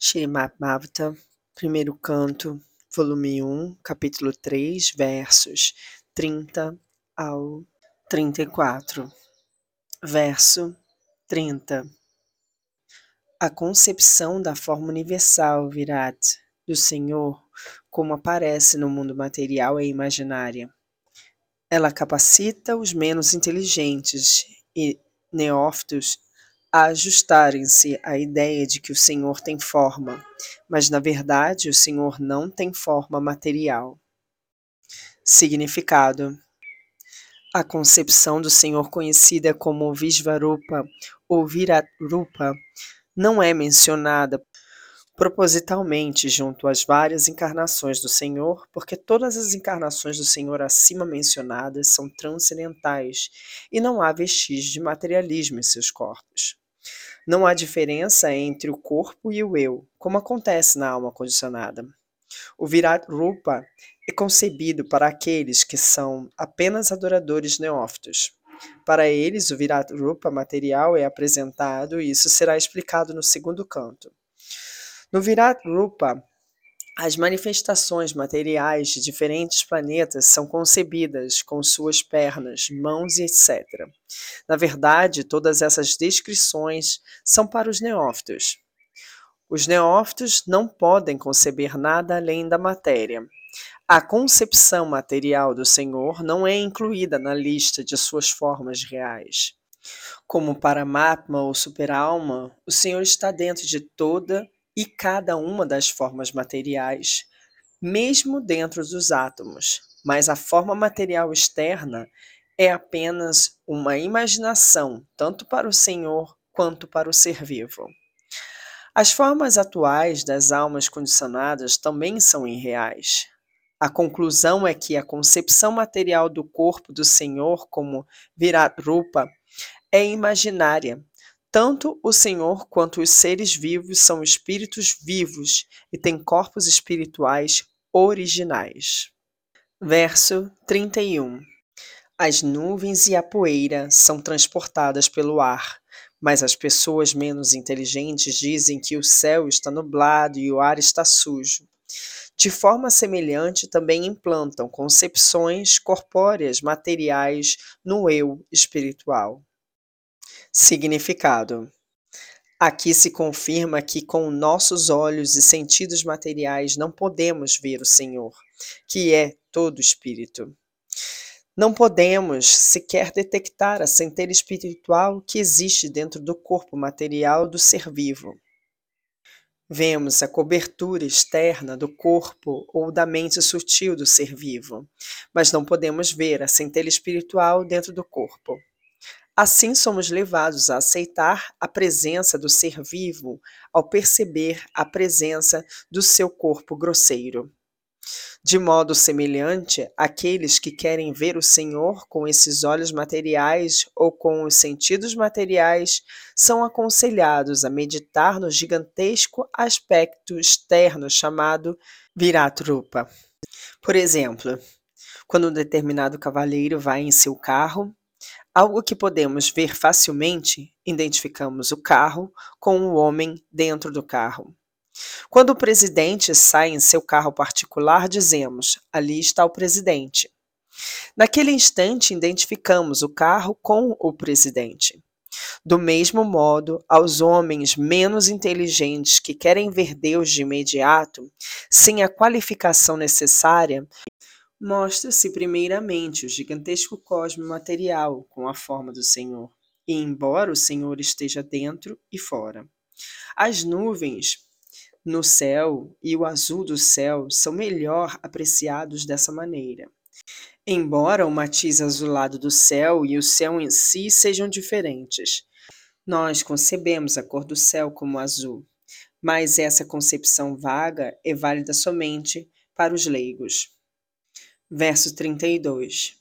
Shrimad Bhagavatam, primeiro canto, volume 1, capítulo 3, versos 30 ao 34. Verso 30. A concepção da forma universal Virat do Senhor, como aparece no mundo material, é imaginária. Ela capacita os menos inteligentes e neófitos a ajustarem-se à ideia de que o Senhor tem forma, mas na verdade o Senhor não tem forma material. Significado: A concepção do Senhor conhecida como Vishvarupa ou Virarupa não é mencionada propositalmente junto às várias encarnações do Senhor, porque todas as encarnações do Senhor acima mencionadas são transcendentais e não há vestígio de materialismo em seus corpos. Não há diferença entre o corpo e o eu, como acontece na alma condicionada. O Virat Rupa é concebido para aqueles que são apenas adoradores neófitos. Para eles, o Virat Rupa material é apresentado e isso será explicado no segundo canto. No Virat Rupa, as manifestações materiais de diferentes planetas são concebidas com suas pernas, mãos etc. Na verdade, todas essas descrições são para os neófitos. Os neófitos não podem conceber nada além da matéria. A concepção material do Senhor não é incluída na lista de suas formas reais. Como Paramatma ou Superalma, o Senhor está dentro de toda e cada uma das formas materiais, mesmo dentro dos átomos, mas a forma material externa é apenas uma imaginação, tanto para o Senhor quanto para o ser vivo. As formas atuais das almas condicionadas também são irreais. A conclusão é que a concepção material do corpo do Senhor como Virat Rupa é imaginária tanto o Senhor quanto os seres vivos são espíritos vivos e têm corpos espirituais originais. Verso 31. As nuvens e a poeira são transportadas pelo ar, mas as pessoas menos inteligentes dizem que o céu está nublado e o ar está sujo. De forma semelhante, também implantam concepções corpóreas materiais no eu espiritual. Significado: Aqui se confirma que com nossos olhos e sentidos materiais não podemos ver o Senhor, que é todo espírito. Não podemos sequer detectar a centelha espiritual que existe dentro do corpo material do ser vivo. Vemos a cobertura externa do corpo ou da mente sutil do ser vivo, mas não podemos ver a centelha espiritual dentro do corpo. Assim somos levados a aceitar a presença do ser vivo ao perceber a presença do seu corpo grosseiro. De modo semelhante, aqueles que querem ver o Senhor com esses olhos materiais ou com os sentidos materiais são aconselhados a meditar no gigantesco aspecto externo chamado Viratrupa. Por exemplo, quando um determinado cavaleiro vai em seu carro, Algo que podemos ver facilmente, identificamos o carro com o homem dentro do carro. Quando o presidente sai em seu carro particular, dizemos: ali está o presidente. Naquele instante, identificamos o carro com o presidente. Do mesmo modo, aos homens menos inteligentes que querem ver Deus de imediato, sem a qualificação necessária, Mostra-se primeiramente o gigantesco cosmo material com a forma do Senhor, e embora o Senhor esteja dentro e fora. As nuvens no céu e o azul do céu são melhor apreciados dessa maneira. Embora o matiz azulado do céu e o céu em si sejam diferentes, nós concebemos a cor do céu como azul, mas essa concepção vaga é válida somente para os leigos verso 32.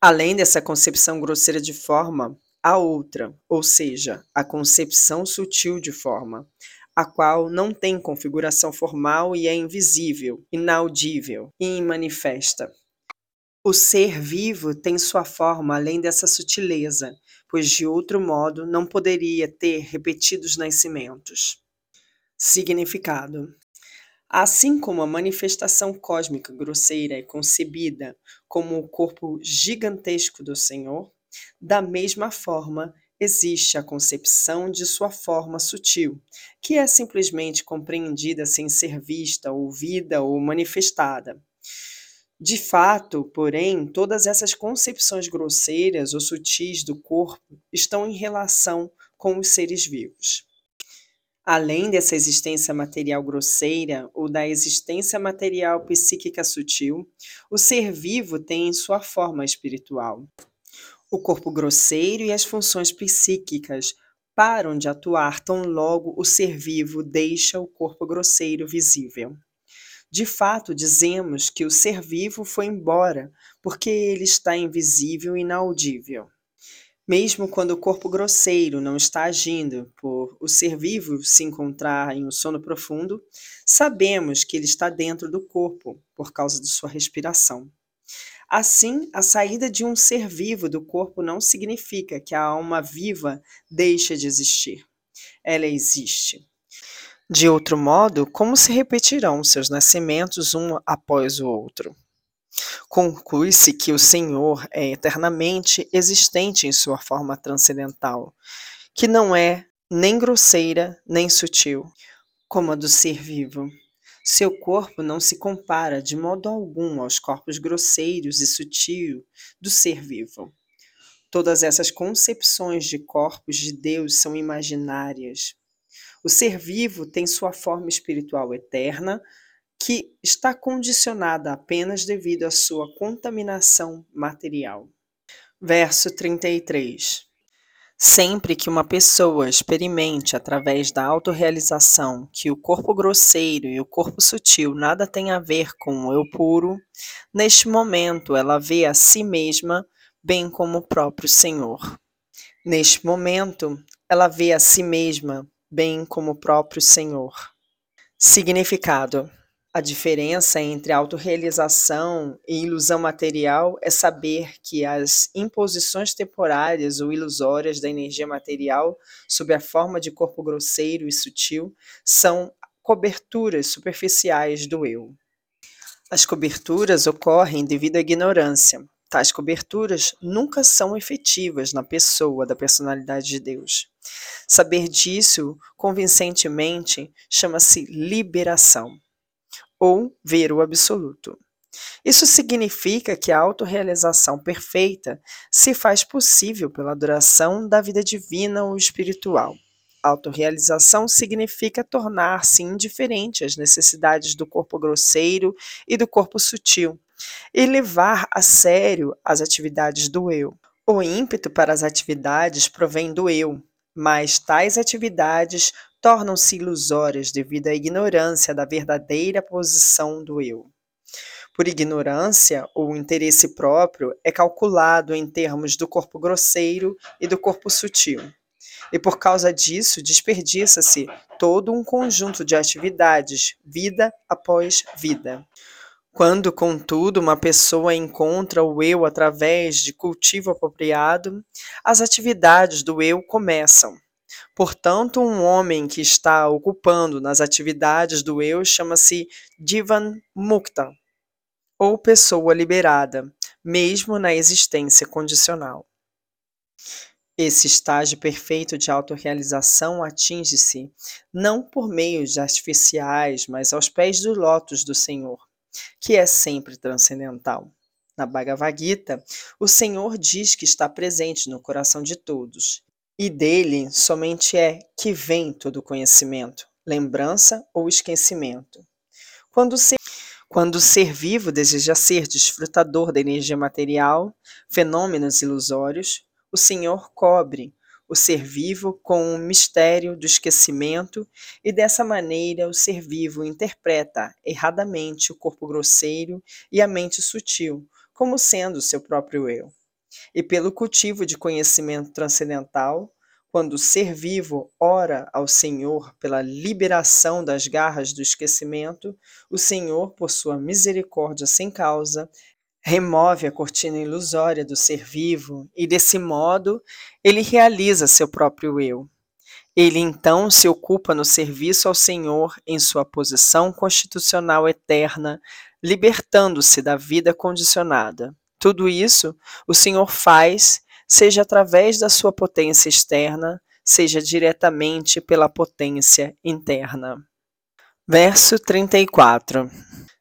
Além dessa concepção grosseira de forma, há outra, ou seja, a concepção sutil de forma, a qual não tem configuração formal e é invisível, inaudível e imanifesta. O ser vivo tem sua forma além dessa sutileza, pois de outro modo não poderia ter repetidos nascimentos. Significado: Assim como a manifestação cósmica grosseira é concebida como o corpo gigantesco do Senhor, da mesma forma existe a concepção de sua forma sutil, que é simplesmente compreendida sem ser vista, ouvida ou manifestada. De fato, porém, todas essas concepções grosseiras ou sutis do corpo estão em relação com os seres vivos. Além dessa existência material grosseira ou da existência material psíquica sutil, o ser vivo tem sua forma espiritual. O corpo grosseiro e as funções psíquicas param de atuar tão logo o ser vivo deixa o corpo grosseiro visível. De fato, dizemos que o ser vivo foi embora, porque ele está invisível e inaudível. Mesmo quando o corpo grosseiro não está agindo por o ser vivo se encontrar em um sono profundo, sabemos que ele está dentro do corpo por causa de sua respiração. Assim, a saída de um ser vivo do corpo não significa que a alma viva deixa de existir. Ela existe. De outro modo, como se repetirão seus nascimentos um após o outro? Conclui-se que o Senhor é eternamente existente em sua forma transcendental, que não é nem grosseira nem sutil, como a do ser vivo. Seu corpo não se compara de modo algum aos corpos grosseiros e sutil do ser vivo. Todas essas concepções de corpos de Deus são imaginárias. O ser vivo tem sua forma espiritual eterna, que está condicionada apenas devido à sua contaminação material. Verso 33. Sempre que uma pessoa experimente através da autorrealização que o corpo grosseiro e o corpo sutil nada têm a ver com o eu puro, neste momento ela vê a si mesma bem como o próprio Senhor. Neste momento, ela vê a si mesma bem como o próprio Senhor. Significado: a diferença entre autorrealização e ilusão material é saber que as imposições temporárias ou ilusórias da energia material, sob a forma de corpo grosseiro e sutil, são coberturas superficiais do eu. As coberturas ocorrem devido à ignorância. Tais coberturas nunca são efetivas na pessoa da personalidade de Deus. Saber disso convincentemente chama-se liberação ou ver o absoluto. Isso significa que a autorrealização perfeita se faz possível pela adoração da vida divina ou espiritual. Autorrealização significa tornar-se indiferente às necessidades do corpo grosseiro e do corpo sutil, e levar a sério as atividades do eu. O ímpeto para as atividades provém do eu, mas tais atividades tornam-se ilusórias devido à ignorância da verdadeira posição do eu. Por ignorância, o interesse próprio é calculado em termos do corpo grosseiro e do corpo sutil. E por causa disso, desperdiça-se todo um conjunto de atividades, vida após vida. Quando, contudo, uma pessoa encontra o eu através de cultivo apropriado, as atividades do eu começam. Portanto, um homem que está ocupando nas atividades do eu chama-se Divan Mukta, ou pessoa liberada, mesmo na existência condicional. Esse estágio perfeito de autorrealização atinge-se não por meios artificiais, mas aos pés do lótus do Senhor, que é sempre transcendental. Na Bhagavad Gita, o Senhor diz que está presente no coração de todos e dele somente é que vem todo conhecimento, lembrança ou esquecimento. Quando o ser, quando o ser vivo deseja ser desfrutador da energia material, fenômenos ilusórios, o Senhor cobre o ser vivo com o mistério do esquecimento e dessa maneira o ser vivo interpreta erradamente o corpo grosseiro e a mente sutil como sendo seu próprio eu. E pelo cultivo de conhecimento transcendental, quando o ser vivo ora ao Senhor pela liberação das garras do esquecimento, o Senhor, por sua misericórdia sem causa, remove a cortina ilusória do ser vivo e, desse modo, ele realiza seu próprio eu. Ele então se ocupa no serviço ao Senhor em sua posição constitucional eterna, libertando-se da vida condicionada. Tudo isso o Senhor faz, seja através da sua potência externa, seja diretamente pela potência interna. Verso 34.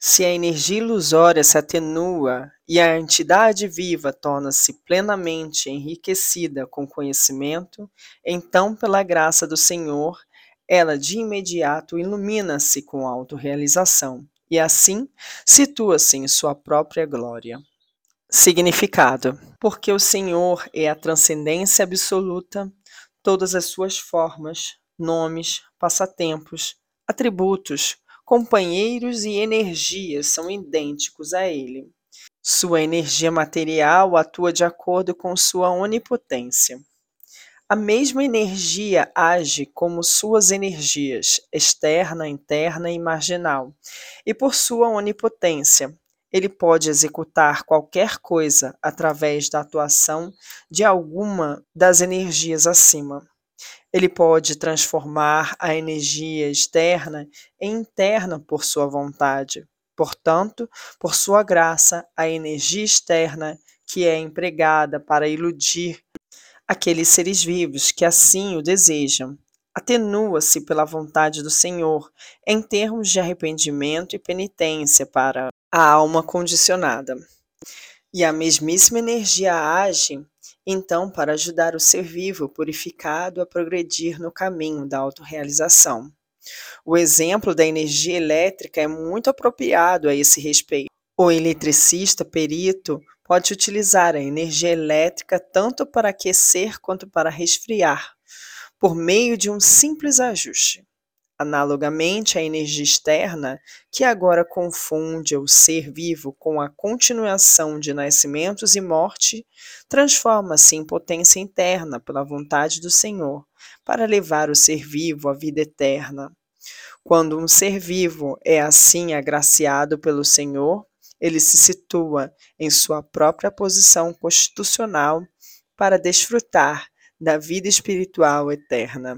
Se a energia ilusória se atenua e a entidade viva torna-se plenamente enriquecida com conhecimento, então, pela graça do Senhor, ela de imediato ilumina-se com autorrealização e assim situa-se em sua própria glória. Significado: Porque o Senhor é a transcendência absoluta, todas as suas formas, nomes, passatempos, atributos, companheiros e energias são idênticos a ele. Sua energia material atua de acordo com sua onipotência. A mesma energia age como suas energias, externa, interna e marginal, e por sua onipotência, ele pode executar qualquer coisa através da atuação de alguma das energias acima. Ele pode transformar a energia externa em interna por sua vontade. Portanto, por sua graça, a energia externa que é empregada para iludir aqueles seres vivos que assim o desejam, atenua-se pela vontade do Senhor em termos de arrependimento e penitência para a alma condicionada. E a mesmíssima energia age então para ajudar o ser vivo purificado a progredir no caminho da autorrealização. O exemplo da energia elétrica é muito apropriado a esse respeito. O eletricista perito pode utilizar a energia elétrica tanto para aquecer quanto para resfriar, por meio de um simples ajuste. Analogamente, a energia externa, que agora confunde o ser vivo com a continuação de nascimentos e morte, transforma-se em potência interna pela vontade do Senhor, para levar o ser vivo à vida eterna. Quando um ser vivo é assim agraciado pelo Senhor, ele se situa em sua própria posição constitucional para desfrutar da vida espiritual eterna.